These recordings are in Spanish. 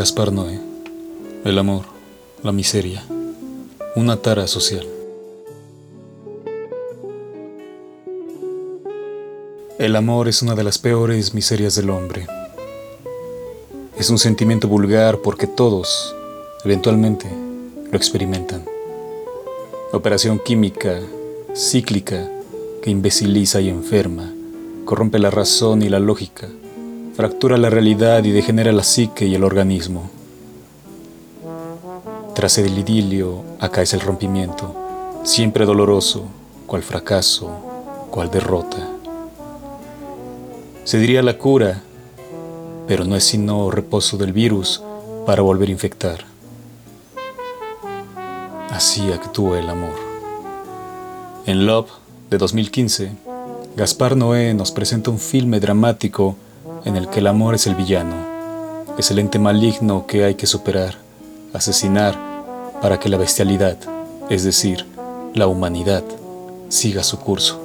Gaspar Noé. El amor, la miseria, una tara social. El amor es una de las peores miserias del hombre. Es un sentimiento vulgar porque todos, eventualmente, lo experimentan. Operación química, cíclica, que imbeciliza y enferma, corrompe la razón y la lógica fractura la realidad y degenera la psique y el organismo. Tras el idilio, acá es el rompimiento, siempre doloroso, cual fracaso, cual derrota. Se diría la cura, pero no es sino reposo del virus para volver a infectar. Así actúa el amor. En Love, de 2015, Gaspar Noé nos presenta un filme dramático en el que el amor es el villano, es el ente maligno que hay que superar, asesinar, para que la bestialidad, es decir, la humanidad, siga su curso.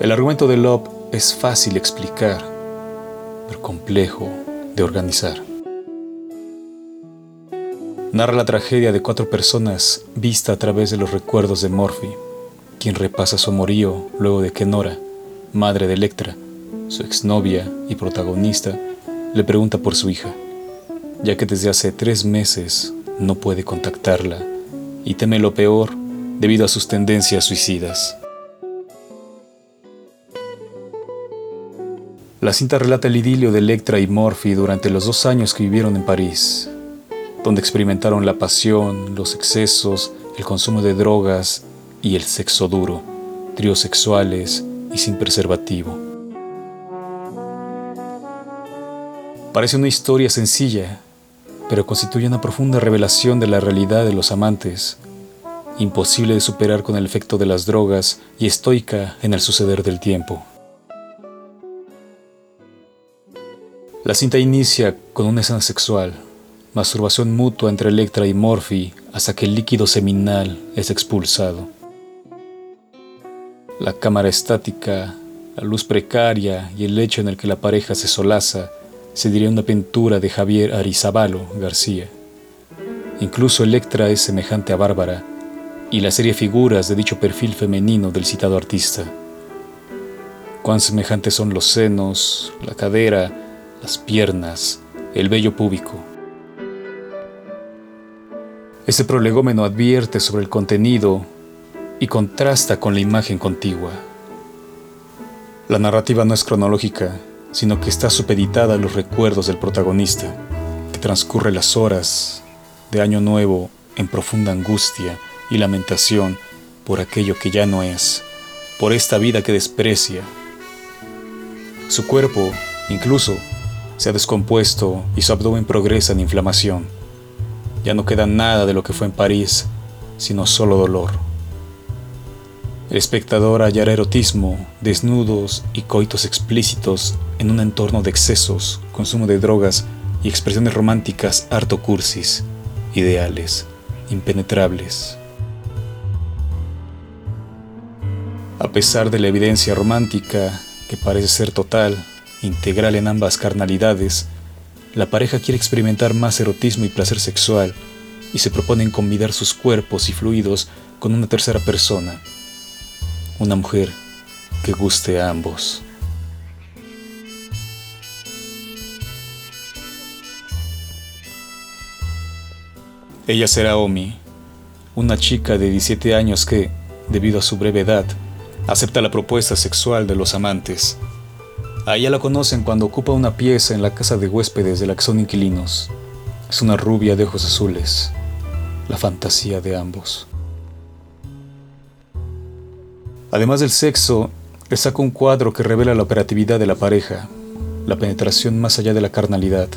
El argumento de Love es fácil de explicar, pero complejo de organizar. Narra la tragedia de cuatro personas vista a través de los recuerdos de Morphy, quien repasa su amorío luego de que Nora, madre de Electra, su exnovia y protagonista, le pregunta por su hija, ya que desde hace tres meses no puede contactarla y teme lo peor debido a sus tendencias suicidas. La cinta relata el idilio de Electra y Morphy durante los dos años que vivieron en París, donde experimentaron la pasión, los excesos, el consumo de drogas y el sexo duro, tríos sexuales, y sin preservativo. Parece una historia sencilla, pero constituye una profunda revelación de la realidad de los amantes, imposible de superar con el efecto de las drogas y estoica en el suceder del tiempo. La cinta inicia con una escena sexual, masturbación mutua entre Electra y Morphy hasta que el líquido seminal es expulsado. La cámara estática, la luz precaria y el lecho en el que la pareja se solaza se diría una pintura de Javier Arizabalo García. Incluso Electra es semejante a Bárbara y la serie figuras de dicho perfil femenino del citado artista. Cuán semejantes son los senos, la cadera, las piernas, el vello púbico. Este prolegómeno advierte sobre el contenido y contrasta con la imagen contigua. La narrativa no es cronológica, sino que está supeditada a los recuerdos del protagonista, que transcurre las horas de Año Nuevo en profunda angustia y lamentación por aquello que ya no es, por esta vida que desprecia. Su cuerpo, incluso, se ha descompuesto y su abdomen progresa en inflamación. Ya no queda nada de lo que fue en París, sino solo dolor. El espectador hallará erotismo, desnudos y coitos explícitos en un entorno de excesos, consumo de drogas y expresiones románticas harto cursis, ideales, impenetrables. A pesar de la evidencia romántica, que parece ser total, integral en ambas carnalidades, la pareja quiere experimentar más erotismo y placer sexual y se proponen combinar sus cuerpos y fluidos con una tercera persona una mujer que guste a ambos. Ella será Omi, una chica de 17 años que, debido a su breve edad, acepta la propuesta sexual de los amantes. A ella la conocen cuando ocupa una pieza en la casa de huéspedes de la que son inquilinos. Es una rubia de ojos azules, la fantasía de ambos. Además del sexo, le saco un cuadro que revela la operatividad de la pareja, la penetración más allá de la carnalidad.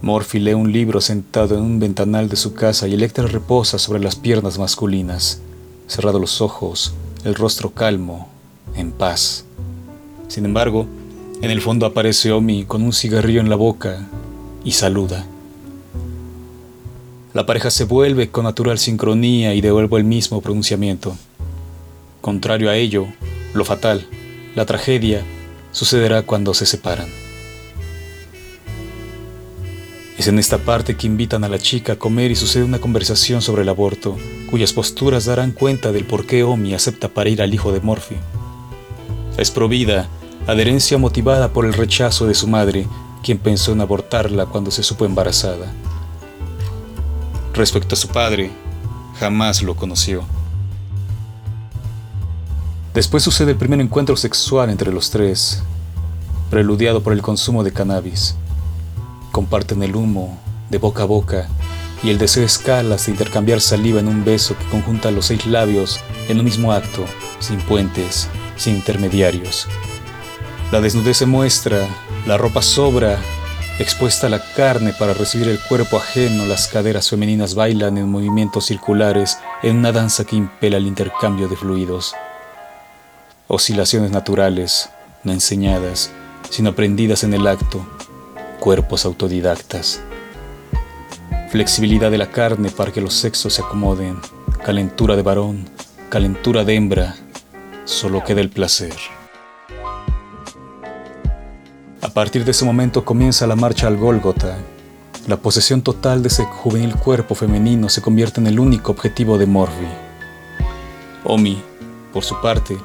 Morphy lee un libro sentado en un ventanal de su casa y Electra reposa sobre las piernas masculinas, cerrados los ojos, el rostro calmo, en paz. Sin embargo, en el fondo aparece Omi con un cigarrillo en la boca y saluda. La pareja se vuelve con natural sincronía y devuelve el mismo pronunciamiento. Contrario a ello, lo fatal, la tragedia, sucederá cuando se separan. Es en esta parte que invitan a la chica a comer y sucede una conversación sobre el aborto, cuyas posturas darán cuenta del por qué Omi acepta parir al hijo de Morphy. Es provida, adherencia motivada por el rechazo de su madre, quien pensó en abortarla cuando se supo embarazada. Respecto a su padre, jamás lo conoció. Después sucede el primer encuentro sexual entre los tres, preludiado por el consumo de cannabis. Comparten el humo de boca a boca y el deseo escala de intercambiar saliva en un beso que conjunta los seis labios en un mismo acto, sin puentes, sin intermediarios. La desnudez se muestra, la ropa sobra, expuesta la carne para recibir el cuerpo ajeno, las caderas femeninas bailan en movimientos circulares en una danza que impela el intercambio de fluidos. Oscilaciones naturales, no enseñadas, sino aprendidas en el acto, cuerpos autodidactas. Flexibilidad de la carne para que los sexos se acomoden, calentura de varón, calentura de hembra, solo queda el placer. A partir de ese momento comienza la marcha al Gólgota. La posesión total de ese juvenil cuerpo femenino se convierte en el único objetivo de Morphy. Omi, por su parte,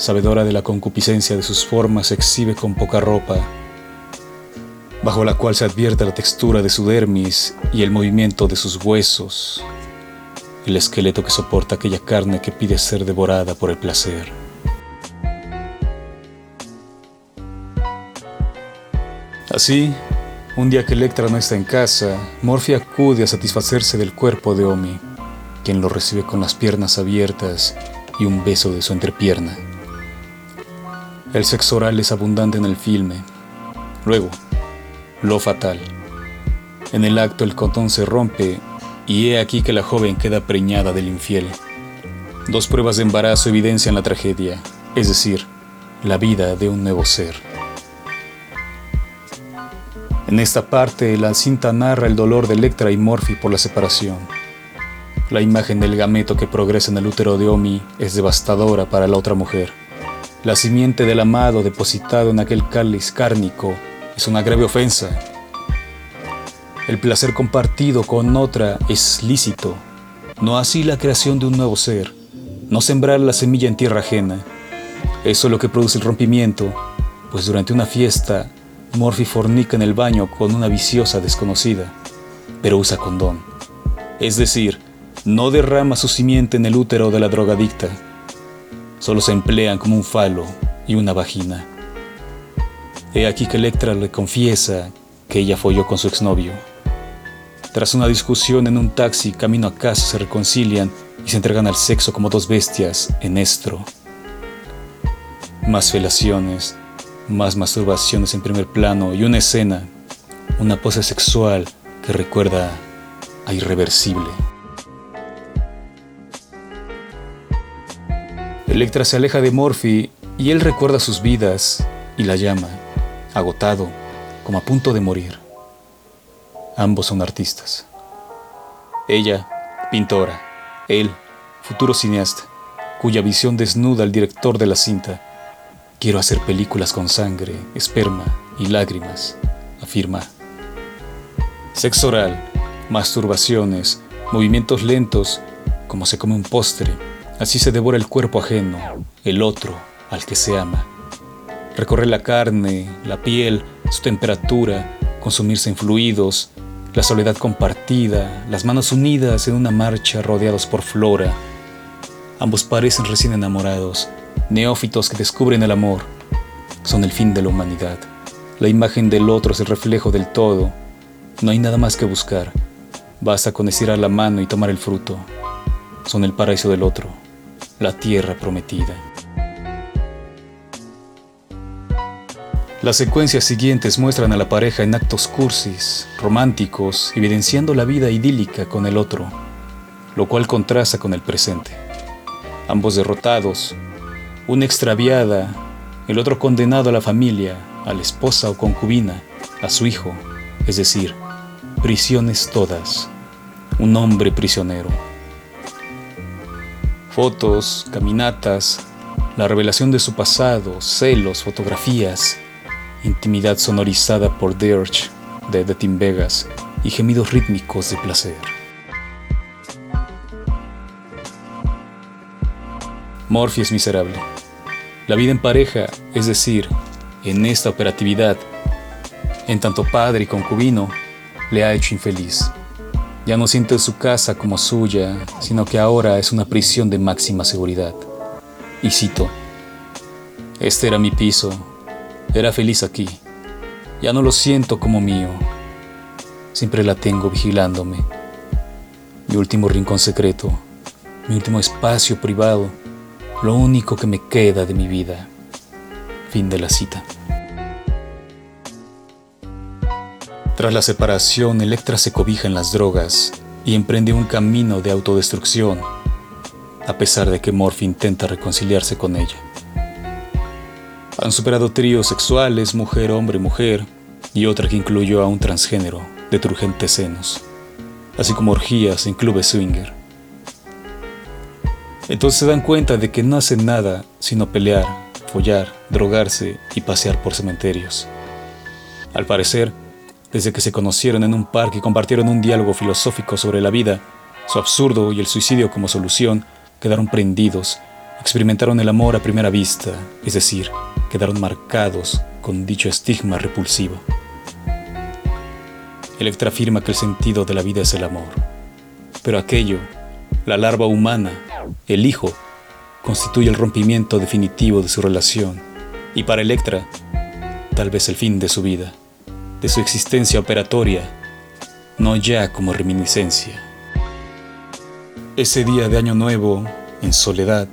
sabedora de la concupiscencia de sus formas, exhibe con poca ropa, bajo la cual se advierte la textura de su dermis y el movimiento de sus huesos, el esqueleto que soporta aquella carne que pide ser devorada por el placer. Así, un día que Electra no está en casa, Morphy acude a satisfacerse del cuerpo de Omi, quien lo recibe con las piernas abiertas y un beso de su entrepierna. El sexo oral es abundante en el filme. Luego, lo fatal. En el acto el cotón se rompe y he aquí que la joven queda preñada del infiel. Dos pruebas de embarazo evidencian la tragedia, es decir, la vida de un nuevo ser. En esta parte, la cinta narra el dolor de Electra y Morphy por la separación. La imagen del gameto que progresa en el útero de Omi es devastadora para la otra mujer. La simiente del amado depositado en aquel cáliz cárnico es una grave ofensa. El placer compartido con otra es lícito, no así la creación de un nuevo ser, no sembrar la semilla en tierra ajena. Eso es lo que produce el rompimiento, pues durante una fiesta, Morphy fornica en el baño con una viciosa desconocida, pero usa condón. Es decir, no derrama su simiente en el útero de la drogadicta, solo se emplean como un falo y una vagina. He aquí que Electra le confiesa que ella folló con su exnovio. Tras una discusión en un taxi, camino a casa, se reconcilian y se entregan al sexo como dos bestias en estro. Más felaciones, más masturbaciones en primer plano y una escena, una pose sexual que recuerda a irreversible. Electra se aleja de Morphy y él recuerda sus vidas y la llama agotado, como a punto de morir. Ambos son artistas. Ella, pintora. Él, futuro cineasta, cuya visión desnuda al director de la cinta. Quiero hacer películas con sangre, esperma y lágrimas, afirma. Sexo oral, masturbaciones, movimientos lentos, como se come un postre. Así se devora el cuerpo ajeno, el otro, al que se ama. Recorrer la carne, la piel, su temperatura, consumirse en fluidos, la soledad compartida, las manos unidas en una marcha rodeados por flora. Ambos parecen recién enamorados, neófitos que descubren el amor. Son el fin de la humanidad. La imagen del otro es el reflejo del todo. No hay nada más que buscar. Basta con estirar la mano y tomar el fruto. Son el paraíso del otro, la tierra prometida. Las secuencias siguientes muestran a la pareja en actos cursis, románticos, evidenciando la vida idílica con el otro, lo cual contrasta con el presente. Ambos derrotados, una extraviada, el otro condenado a la familia, a la esposa o concubina, a su hijo, es decir, prisiones todas, un hombre prisionero. Fotos, caminatas, la revelación de su pasado, celos, fotografías, intimidad sonorizada por Dirge de The Team Vegas y gemidos rítmicos de placer. Morphy es miserable. La vida en pareja, es decir, en esta operatividad, en tanto padre y concubino, le ha hecho infeliz. Ya no siente su casa como suya, sino que ahora es una prisión de máxima seguridad. Y cito, este era mi piso, era feliz aquí, ya no lo siento como mío, siempre la tengo vigilándome. Mi último rincón secreto, mi último espacio privado, lo único que me queda de mi vida. Fin de la cita. Tras la separación, Electra se cobija en las drogas y emprende un camino de autodestrucción, a pesar de que Morphy intenta reconciliarse con ella. Han superado tríos sexuales, mujer, hombre, mujer, y otra que incluyó a un transgénero de turgentes senos, así como orgías en clubes swinger. Entonces se dan cuenta de que no hacen nada sino pelear, follar, drogarse y pasear por cementerios. Al parecer, desde que se conocieron en un parque y compartieron un diálogo filosófico sobre la vida, su absurdo y el suicidio como solución, quedaron prendidos, experimentaron el amor a primera vista, es decir, quedaron marcados con dicho estigma repulsivo. Electra afirma que el sentido de la vida es el amor, pero aquello, la larva humana, el hijo, constituye el rompimiento definitivo de su relación y para Electra, tal vez el fin de su vida, de su existencia operatoria, no ya como reminiscencia. Ese día de Año Nuevo, en soledad,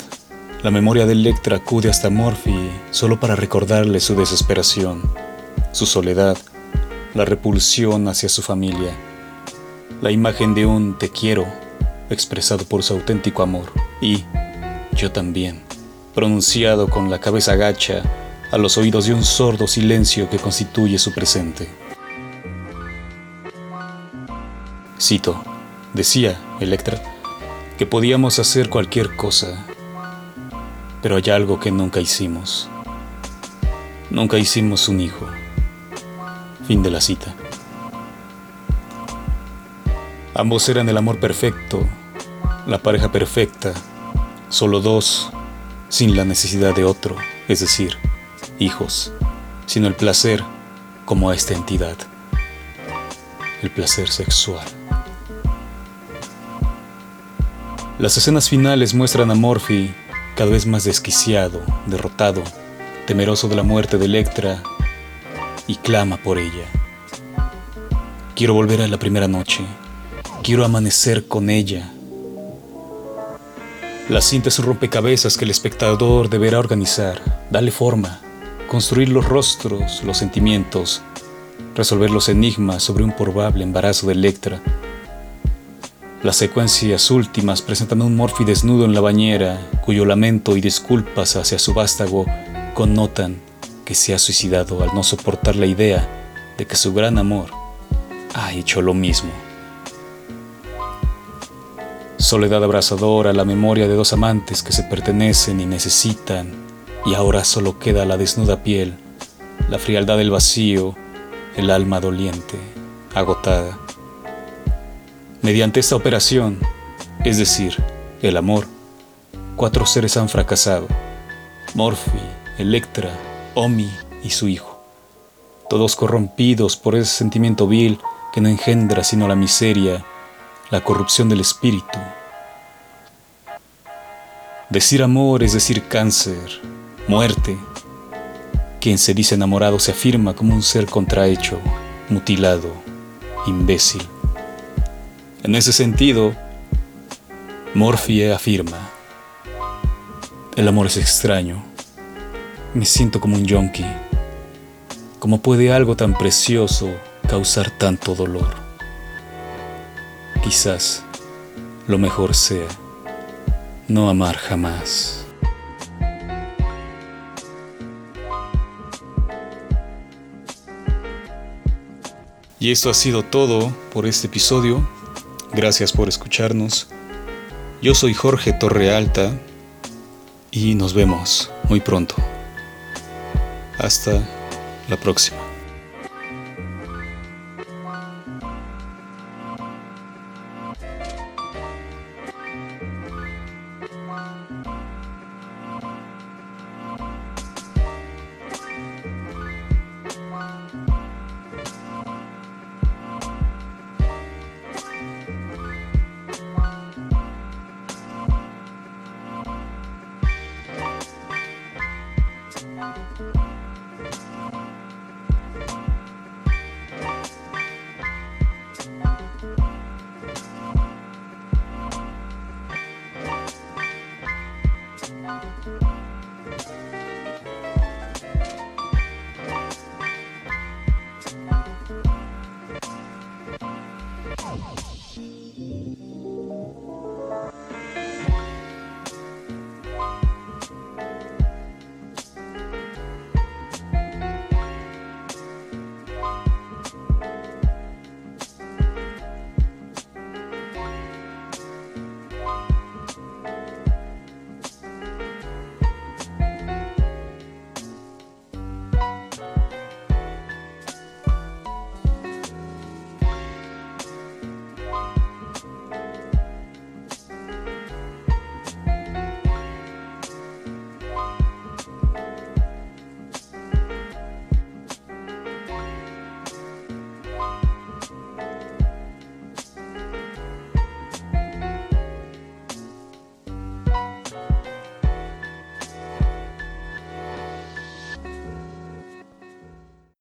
la memoria de Electra acude hasta Morphy solo para recordarle su desesperación, su soledad, la repulsión hacia su familia, la imagen de un te quiero expresado por su auténtico amor y yo también, pronunciado con la cabeza gacha a los oídos de un sordo silencio que constituye su presente. Cito, decía Electra, que podíamos hacer cualquier cosa, pero hay algo que nunca hicimos. Nunca hicimos un hijo. Fin de la cita. Ambos eran el amor perfecto, la pareja perfecta, solo dos, sin la necesidad de otro, es decir, hijos, sino el placer como a esta entidad, el placer sexual. Las escenas finales muestran a Morphy cada vez más desquiciado, derrotado, temeroso de la muerte de Electra y clama por ella. Quiero volver a la primera noche, quiero amanecer con ella. La cinta es un rompecabezas que el espectador deberá organizar, darle forma, construir los rostros, los sentimientos, resolver los enigmas sobre un probable embarazo de Electra. Las secuencias últimas presentan a un Morphy desnudo en la bañera, cuyo lamento y disculpas hacia su vástago connotan que se ha suicidado al no soportar la idea de que su gran amor ha hecho lo mismo. Soledad abrazadora, la memoria de dos amantes que se pertenecen y necesitan, y ahora solo queda la desnuda piel, la frialdad del vacío, el alma doliente, agotada. Mediante esta operación, es decir, el amor, cuatro seres han fracasado. Morphy, Electra, Omi y su hijo. Todos corrompidos por ese sentimiento vil que no engendra sino la miseria, la corrupción del espíritu. Decir amor es decir cáncer, muerte. Quien se dice enamorado se afirma como un ser contrahecho, mutilado, imbécil. En ese sentido, Morphy afirma, el amor es extraño, me siento como un yonki. ¿Cómo puede algo tan precioso causar tanto dolor? quizás lo mejor sea no amar jamás. Y esto ha sido todo por este episodio. Gracias por escucharnos. Yo soy Jorge Torrealta y nos vemos muy pronto. Hasta la próxima.